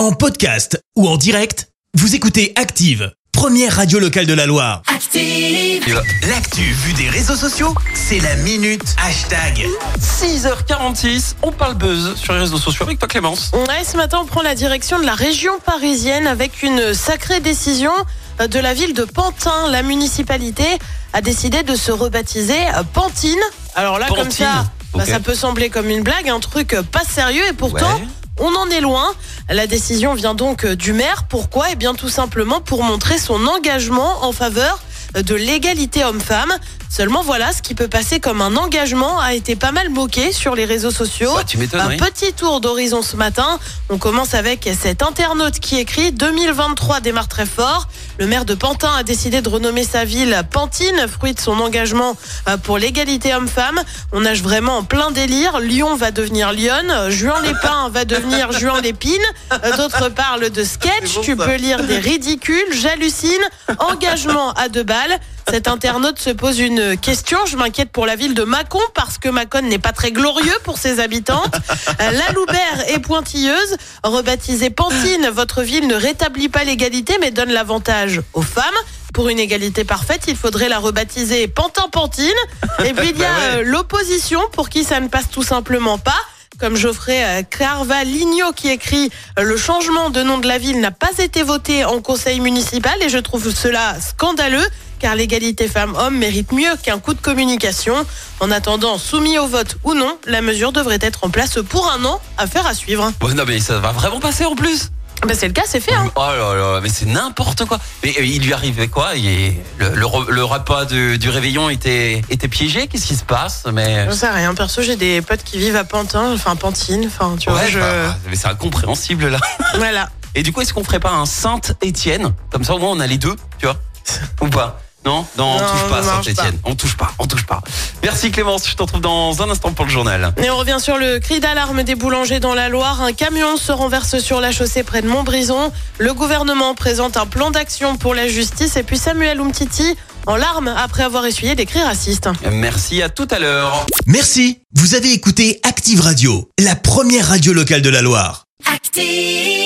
En podcast ou en direct, vous écoutez Active, première radio locale de la Loire. Active. L'actu vue des réseaux sociaux, c'est la minute hashtag. 6h46, on parle buzz sur les réseaux sociaux avec toi Clémence. Ouais, ce matin, on prend la direction de la région parisienne avec une sacrée décision de la ville de Pantin. La municipalité a décidé de se rebaptiser Pantine. Alors là, comme ça, bah, ça peut sembler comme une blague, un truc pas sérieux et pourtant. Ouais. On en est loin. La décision vient donc euh, du maire. Pourquoi? Eh bien tout simplement pour montrer son engagement en faveur euh, de l'égalité homme-femme. Seulement voilà, ce qui peut passer comme un engagement a été pas mal moqué sur les réseaux sociaux. Bah, tu m'étonnes, Un oui. petit tour d'horizon ce matin. On commence avec cet internaute qui écrit 2023 démarre très fort. Le maire de Pantin a décidé de renommer sa ville Pantine, fruit de son engagement euh, pour l'égalité homme-femme. On nage vraiment en plein délire. Lyon va devenir Lyon. Juin Lépin va devenir Juin Lépine. Euh, D'autres parlent de sketch. Bon, tu ça. peux lire des ridicules. J'hallucine. Engagement à deux balles. Cet internaute se pose une question. Je m'inquiète pour la ville de Mâcon parce que Mâcon n'est pas très glorieux pour ses habitantes. Euh, La Loubert est pointilleuse. Rebaptisée Pantine, votre ville ne rétablit pas l'égalité mais donne l'avantage aux femmes. Pour une égalité parfaite, il faudrait la rebaptiser Pantin-Pantine. Et puis il y a Bah ouais. euh, l'opposition pour qui ça ne passe tout simplement pas. Comme Geoffrey euh, Carvalho qui écrit euh, Le changement de nom de la ville n'a pas été voté en conseil municipal et je trouve cela scandaleux car l'égalité femmes-hommes mérite mieux qu'un coup de communication. En attendant, soumis au vote ou non, la mesure devrait être en place pour un an, affaire à suivre. Bon, non mais ça va vraiment passer en plus. Bah, c'est le cas, c'est fait. Hein. Oh là là, mais c'est n'importe quoi. Mais euh, il lui arrivait quoi? Il est- le, le re- le repas de- du réveillon était, était piégé? Qu'est-ce qui se passe? Mais J'en sais rien. Perso, j'ai des potes qui vivent à Pantin, enfin Pantine, enfin tu vois. Ouais, Je... bah, mais c'est incompréhensible là. Voilà. Et du coup, est-ce qu'on ferait pas un Saint-Étienne Comme ça, au moins, on a les deux, tu vois Ou pas? Non, non, on Non, touche pas Saint-Étienne. On touche pas, on touche pas. Merci Clémence, je t'en trouve dans un instant pour le journal. Et on revient sur le cri d'alarme des boulangers dans la Loire. Un camion se renverse sur la chaussée près de Montbrison. Le gouvernement présente un plan d'action pour la justice. Et puis Samuel Umtiti en larmes après avoir essuyé des cris racistes. Merci, à tout à l'heure. Merci, vous avez écouté Active Radio, la première radio locale de la Loire. Active.